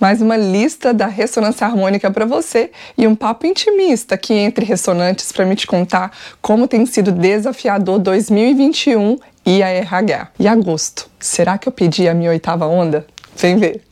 mais uma lista da ressonância harmônica para você e um papo intimista aqui entre ressonantes para me te contar como tem sido desafiador 2021 e a RH. E agosto, será que eu pedi a minha oitava onda? Vem ver.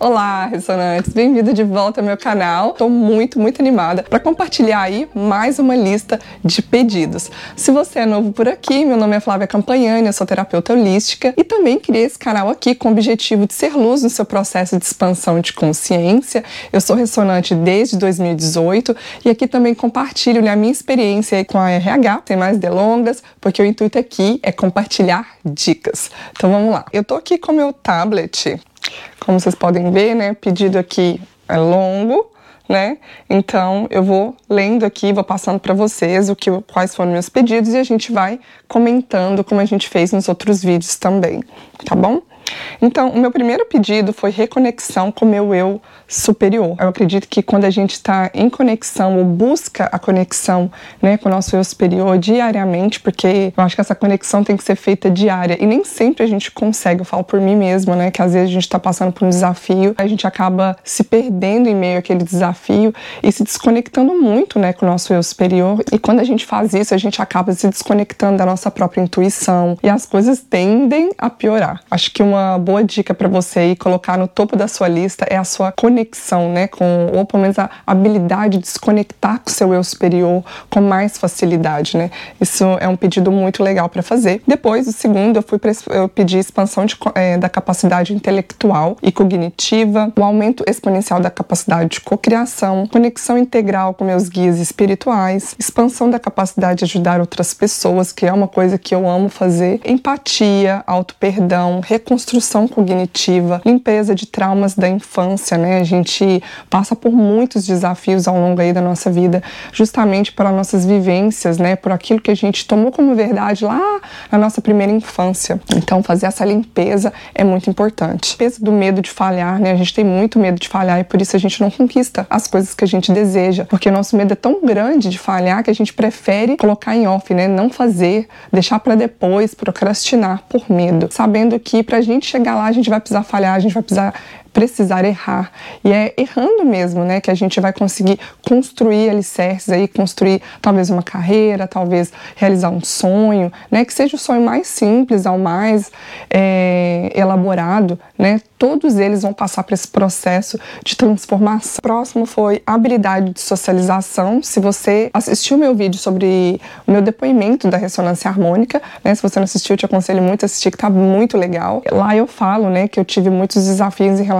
Olá, ressonantes! Bem-vindo de volta ao meu canal. Estou muito, muito animada para compartilhar aí mais uma lista de pedidos. Se você é novo por aqui, meu nome é Flávia Campanhani, eu sou terapeuta holística e também criei esse canal aqui com o objetivo de ser luz no seu processo de expansão de consciência. Eu sou ressonante desde 2018 e aqui também compartilho né, a minha experiência com a RH, sem mais delongas, porque o intuito aqui é compartilhar dicas. Então vamos lá. Eu tô aqui com meu tablet como vocês podem ver, né, pedido aqui é longo, né? Então eu vou lendo aqui, vou passando para vocês o que, quais foram meus pedidos e a gente vai comentando como a gente fez nos outros vídeos também, tá bom? Então, o meu primeiro pedido foi reconexão com o meu eu superior. Eu acredito que quando a gente está em conexão ou busca a conexão né, com o nosso eu superior diariamente, porque eu acho que essa conexão tem que ser feita diária e nem sempre a gente consegue. Eu falo por mim mesma, né, que às vezes a gente está passando por um desafio, a gente acaba se perdendo em meio àquele desafio e se desconectando muito né, com o nosso eu superior. E quando a gente faz isso, a gente acaba se desconectando da nossa própria intuição e as coisas tendem a piorar. Acho que uma boa dica para você e colocar no topo da sua lista é a sua conexão né, com ou pelo menos a habilidade de se conectar com o seu eu superior com mais facilidade, né? Isso é um pedido muito legal para fazer. Depois, o segundo, eu fui eu pedi expansão de, é, da capacidade intelectual e cognitiva, o aumento exponencial da capacidade de cocriação, conexão integral com meus guias espirituais, expansão da capacidade de ajudar outras pessoas, que é uma coisa que eu amo fazer, empatia, auto-perdão, reconstrução cognitiva, limpeza de traumas da infância, né? gente passa por muitos desafios ao longo aí da nossa vida, justamente para nossas vivências, né, por aquilo que a gente tomou como verdade lá na nossa primeira infância. Então, fazer essa limpeza é muito importante. Peso do medo de falhar, né? A gente tem muito medo de falhar e por isso a gente não conquista as coisas que a gente deseja, porque o nosso medo é tão grande de falhar que a gente prefere colocar em off, né? Não fazer, deixar para depois, procrastinar por medo, sabendo que para a gente chegar lá a gente vai precisar falhar, a gente vai precisar precisar errar. E é errando mesmo, né, que a gente vai conseguir construir alicerces aí, construir talvez uma carreira, talvez realizar um sonho, né, que seja o sonho mais simples ao mais é, elaborado, né, todos eles vão passar por esse processo de transformação. Próximo foi habilidade de socialização. Se você assistiu meu vídeo sobre o meu depoimento da ressonância harmônica, né, se você não assistiu, eu te aconselho muito a assistir, que tá muito legal. Lá eu falo, né, que eu tive muitos desafios em relação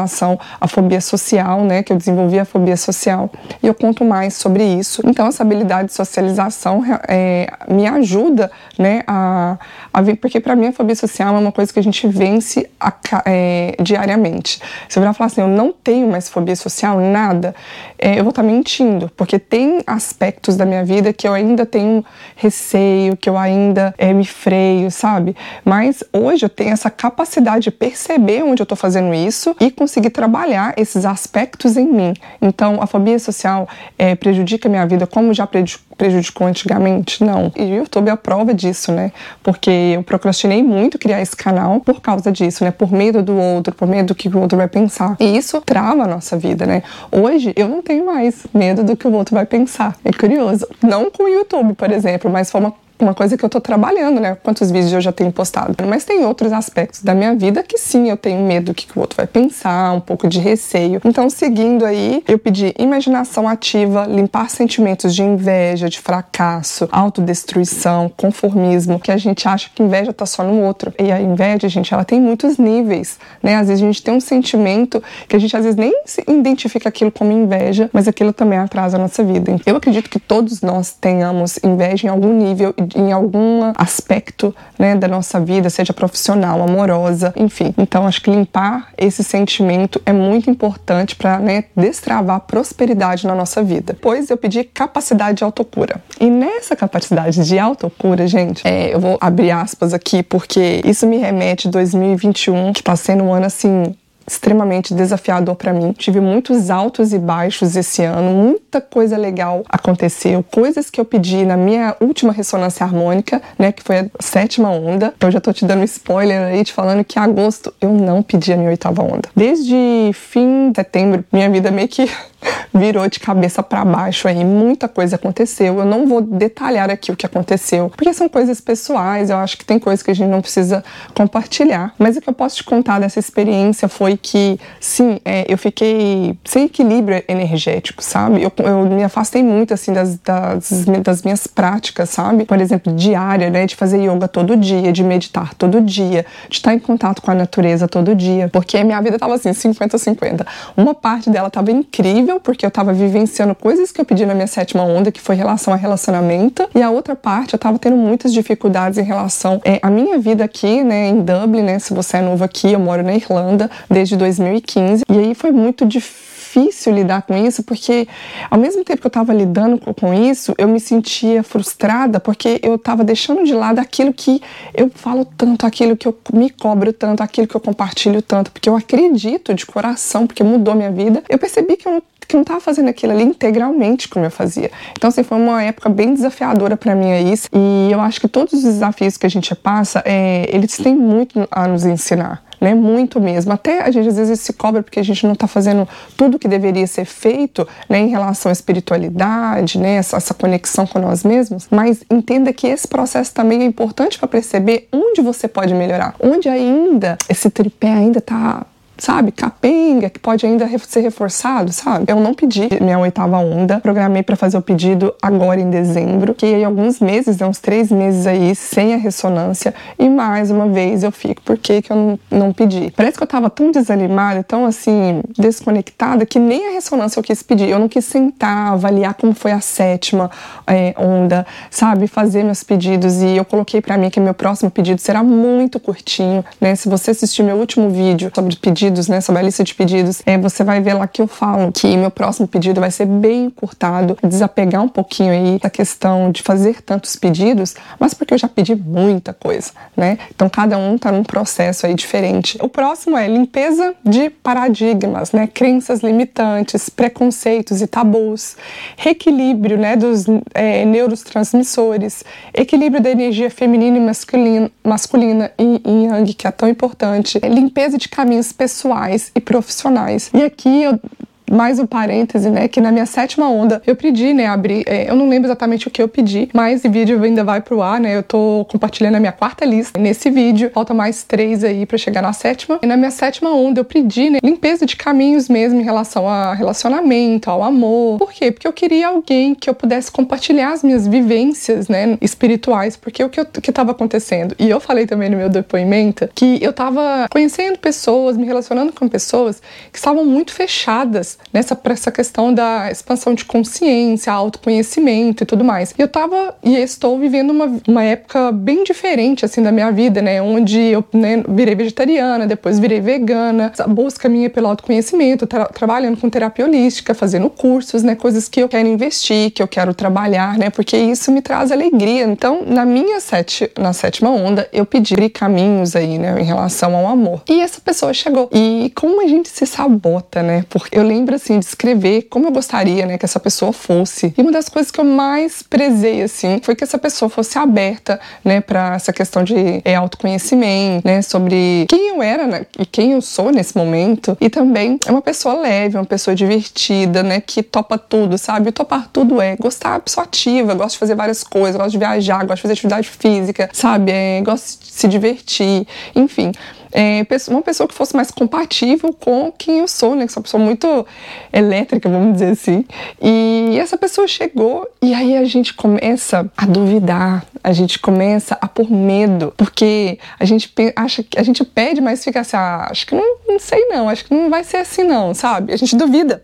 à fobia social, né, que eu desenvolvi a fobia social, e eu conto mais sobre isso. Então, essa habilidade de socialização é, me ajuda, né, a, a ver, porque para mim a fobia social é uma coisa que a gente vence a, é, diariamente. Se eu falar assim, eu não tenho mais fobia social, nada, é, eu vou estar tá mentindo, porque tem aspectos da minha vida que eu ainda tenho receio, que eu ainda é, me freio, sabe? Mas hoje eu tenho essa capacidade de perceber onde eu estou fazendo isso e conseguir trabalhar esses aspectos em mim. Então, a fobia social é, prejudica a minha vida como já prejudicou antigamente? Não. E o YouTube é a prova disso, né? Porque eu procrastinei muito criar esse canal por causa disso, né? Por medo do outro, por medo do que o outro vai pensar. E isso trava a nossa vida, né? Hoje eu não tenho mais medo do que o outro vai pensar. É curioso. Não com o YouTube, por exemplo, mas foi uma uma coisa que eu tô trabalhando, né? Quantos vídeos eu já tenho postado. Mas tem outros aspectos da minha vida que sim, eu tenho medo do que o outro vai pensar, um pouco de receio. Então, seguindo aí, eu pedi imaginação ativa, limpar sentimentos de inveja, de fracasso, autodestruição, conformismo, que a gente acha que inveja tá só no outro. E a inveja, gente, ela tem muitos níveis, né? Às vezes a gente tem um sentimento que a gente às vezes nem identifica aquilo como inveja, mas aquilo também atrasa a nossa vida. Eu acredito que todos nós tenhamos inveja em algum nível em algum aspecto né, da nossa vida, seja profissional, amorosa, enfim. Então, acho que limpar esse sentimento é muito importante para né, destravar prosperidade na nossa vida. Depois, eu pedi capacidade de autocura. E nessa capacidade de autocura, gente, é, eu vou abrir aspas aqui porque isso me remete a 2021, que está sendo um ano assim extremamente desafiador para mim. Tive muitos altos e baixos esse ano, muita coisa legal aconteceu, coisas que eu pedi na minha última ressonância harmônica, né, que foi a sétima onda. Então já tô te dando spoiler aí, te falando que em agosto eu não pedi a minha oitava onda. Desde fim de setembro, minha vida meio que virou de cabeça para baixo aí, muita coisa aconteceu. Eu não vou detalhar aqui o que aconteceu, porque são coisas pessoais, eu acho que tem coisas que a gente não precisa compartilhar. Mas o que eu posso te contar dessa experiência foi que, sim, é, eu fiquei sem equilíbrio energético, sabe? Eu, eu me afastei muito, assim, das, das, das, minhas práticas, sabe? Por exemplo, diária, né? De fazer yoga todo dia, de meditar todo dia, de estar em contato com a natureza todo dia, porque minha vida tava assim, 50-50. Uma parte dela tava incrível, porque eu tava vivenciando coisas que eu pedi na minha sétima onda, que foi relação a relacionamento, e a outra parte eu tava tendo muitas dificuldades em relação é, à minha vida aqui, né, em Dublin, né, se você é novo aqui, eu moro na Irlanda desde 2015, e aí foi muito difícil difícil lidar com isso, porque ao mesmo tempo que eu estava lidando com isso, eu me sentia frustrada porque eu estava deixando de lado aquilo que eu falo tanto, aquilo que eu me cobro tanto, aquilo que eu compartilho tanto, porque eu acredito de coração, porque mudou minha vida. Eu percebi que eu não que não estava fazendo aquilo ali integralmente como eu fazia. Então, assim, foi uma época bem desafiadora para mim aí. E eu acho que todos os desafios que a gente passa, é, eles têm muito a nos ensinar né? Muito mesmo. Até a gente às vezes se cobra porque a gente não está fazendo tudo que deveria ser feito, né? Em relação à espiritualidade, né? Essa, essa conexão com nós mesmos. Mas entenda que esse processo também é importante para perceber onde você pode melhorar, onde ainda esse tripé ainda está sabe, capenga, que pode ainda ser reforçado, sabe? Eu não pedi minha oitava onda, programei para fazer o pedido agora em dezembro, que aí alguns meses, né, uns três meses aí, sem a ressonância, e mais uma vez eu fico, por que que eu não, pedi? Parece que eu tava tão desanimada, tão assim, desconectada, que nem a ressonância eu quis pedir, eu não quis sentar, avaliar como foi a sétima é, onda, sabe, fazer meus pedidos, e eu coloquei para mim que meu próximo pedido será muito curtinho, né, se você assistir meu último vídeo sobre pedido pedidos, né, sobre a lista de pedidos, é, você vai ver lá que eu falo que meu próximo pedido vai ser bem encurtado, desapegar um pouquinho aí da questão de fazer tantos pedidos, mas porque eu já pedi muita coisa, né? Então cada um tá num processo aí diferente. O próximo é limpeza de paradigmas, né? Crenças limitantes, preconceitos e tabus, reequilíbrio, né, dos é, neurotransmissores, equilíbrio da energia feminina e masculina, masculina e, yang, que é tão importante, limpeza de caminhos pessoais pessoais e profissionais. E aqui eu mais um parêntese, né, que na minha sétima onda eu pedi, né, abrir, é, eu não lembro exatamente o que eu pedi, mas o vídeo ainda vai pro ar, né, eu tô compartilhando a minha quarta lista. Nesse vídeo, falta mais três aí para chegar na sétima, e na minha sétima onda eu pedi, né, limpeza de caminhos mesmo em relação a relacionamento, ao amor, por quê? Porque eu queria alguém que eu pudesse compartilhar as minhas vivências, né, espirituais, porque o que, eu, que tava acontecendo, e eu falei também no meu depoimento, que eu tava conhecendo pessoas, me relacionando com pessoas que estavam muito fechadas nessa essa questão da expansão de consciência, autoconhecimento e tudo mais. E eu tava e estou vivendo uma, uma época bem diferente assim da minha vida, né, onde eu né, virei vegetariana, depois virei vegana, a busca minha pelo autoconhecimento, tra trabalhando com terapia holística, fazendo cursos, né, coisas que eu quero investir, que eu quero trabalhar, né, porque isso me traz alegria. Então, na minha sete, na sétima onda, eu pedi caminhos aí, né, em relação ao amor. E essa pessoa chegou. E como a gente se sabota, né? Porque eu lembro lembro assim de escrever como eu gostaria, né, que essa pessoa fosse. E uma das coisas que eu mais prezei assim foi que essa pessoa fosse aberta, né, para essa questão de é, autoconhecimento, né, sobre quem eu era né, e quem eu sou nesse momento. E também é uma pessoa leve, uma pessoa divertida, né, que topa tudo, sabe? topar tudo é gostar da pessoa ativa, gosta de fazer várias coisas, gosta de viajar, gosta de fazer atividade física, sabe? É, gosta de se divertir, enfim é, uma pessoa que fosse mais compatível com quem eu sou, né? Que sou uma pessoa muito elétrica, vamos dizer assim. E essa pessoa chegou e aí a gente começa a duvidar, a gente começa a pôr medo, porque a gente acha que a gente pede, mas fica assim, ah, acho que não, não sei não, acho que não vai ser assim não, sabe? A gente duvida.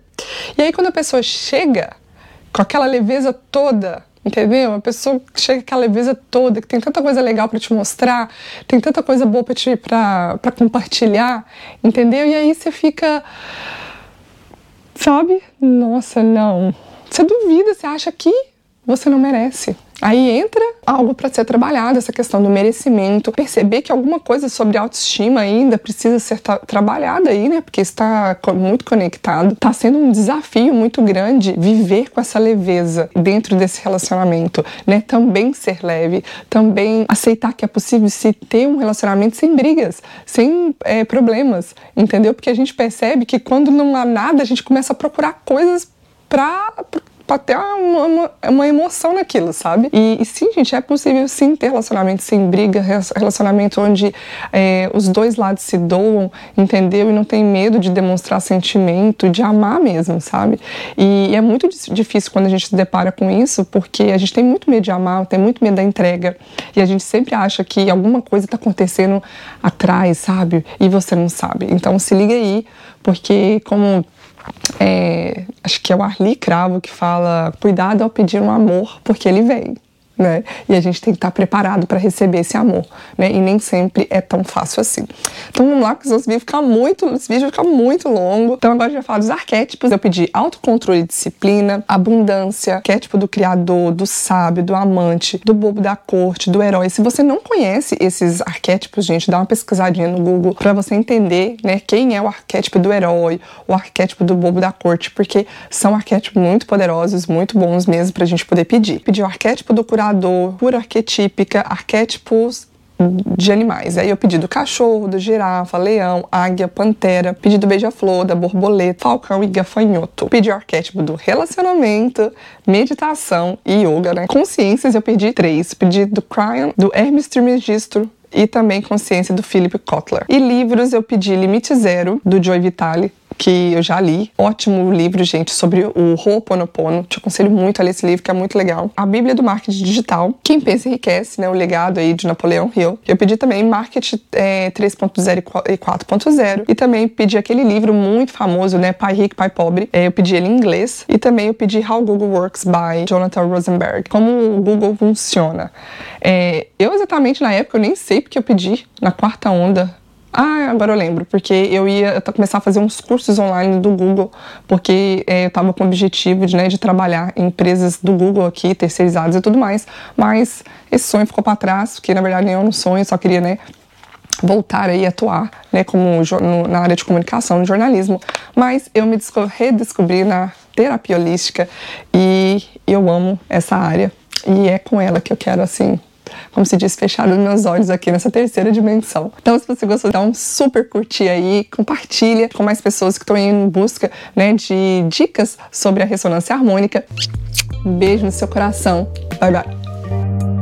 E aí quando a pessoa chega com aquela leveza toda, entendeu? Uma pessoa que chega com aquela leveza toda, que tem tanta coisa legal para te mostrar, tem tanta coisa boa para te para compartilhar, entendeu? E aí você fica sabe? Nossa, não. Você duvida, você acha que você não merece. Aí entra algo para ser trabalhado, essa questão do merecimento, perceber que alguma coisa sobre autoestima ainda precisa ser tra trabalhada aí, né? Porque está muito conectado. Está sendo um desafio muito grande viver com essa leveza dentro desse relacionamento, né? Também ser leve, também aceitar que é possível se ter um relacionamento sem brigas, sem é, problemas, entendeu? Porque a gente percebe que quando não há nada, a gente começa a procurar coisas para para ter uma, uma, uma, emoção naquilo, sabe? E, e, sim, gente, é possível sim ter relacionamento sem briga, relacionamento onde é, os dois lados se doam, entendeu? E não tem medo de demonstrar sentimento, de amar mesmo, sabe? E, e é muito difícil quando a gente se depara com isso, porque a gente tem muito medo de amar, tem muito medo da entrega, e a gente sempre acha que alguma coisa está acontecendo atrás, sabe? E você não sabe. Então se liga aí, porque como é, acho que é o Arli Cravo que fala: cuidado ao pedir um amor, porque ele vem né? E a gente tem que estar preparado para receber esse amor, né? E nem sempre é tão fácil assim. Então vamos lá, que os vídeos ficam muito, esse vídeo fica muito longo. Então agora a gente vai falar dos arquétipos. Eu pedi autocontrole e disciplina, abundância, arquétipo do criador, do sábio, do amante, do bobo da corte, do herói. Se você não conhece esses arquétipos, gente, dá uma pesquisadinha no Google para você entender, né, quem é o arquétipo do herói, o arquétipo do bobo da corte, porque são arquétipos muito poderosos, muito bons mesmo pra gente poder pedir. Pedir o arquétipo do curador cura arquetípica, arquétipos de animais. Aí eu pedi do cachorro, do girafa, leão, águia, pantera, pedi do beija-flor, da borboleta, falcão e gafanhoto. Pedi o arquétipo do relacionamento, meditação e yoga, né? Consciências eu pedi três. Pedi do Cryon, do Hermes Trismegisto, e também Consciência do Philip Kotler. E livros eu pedi Limite Zero, do Joy Vitale, que eu já li. Ótimo livro, gente, sobre o Ho'oponopono. Te aconselho muito a ler esse livro, que é muito legal. A Bíblia do Marketing Digital, Quem Pensa Enriquece, né? O legado aí de Napoleão Hill. Eu pedi também Marketing é, 3.0 e 4.0. E também pedi aquele livro muito famoso, né? Pai Rico, Pai Pobre. É, eu pedi ele em inglês. E também eu pedi How Google Works, by Jonathan Rosenberg. Como o Google funciona. É, eu exatamente na época, eu nem sei porque eu pedi na quarta onda ah, agora eu lembro, porque eu ia começar a fazer uns cursos online do Google, porque é, eu estava com o objetivo de, né, de trabalhar em empresas do Google aqui, terceirizadas e tudo mais, mas esse sonho ficou para trás, porque na verdade nem eu não sonho, só queria, né, voltar aí a atuar, né, como no, na área de comunicação, no jornalismo, mas eu me redescobri na terapia holística e eu amo essa área e é com ela que eu quero, assim, como se diz, fechar os meus olhos aqui nessa terceira dimensão. Então, se você gostou, dá um super curtir aí, compartilha com mais pessoas que estão em busca né, de dicas sobre a ressonância harmônica. Um beijo no seu coração. Bye, bye.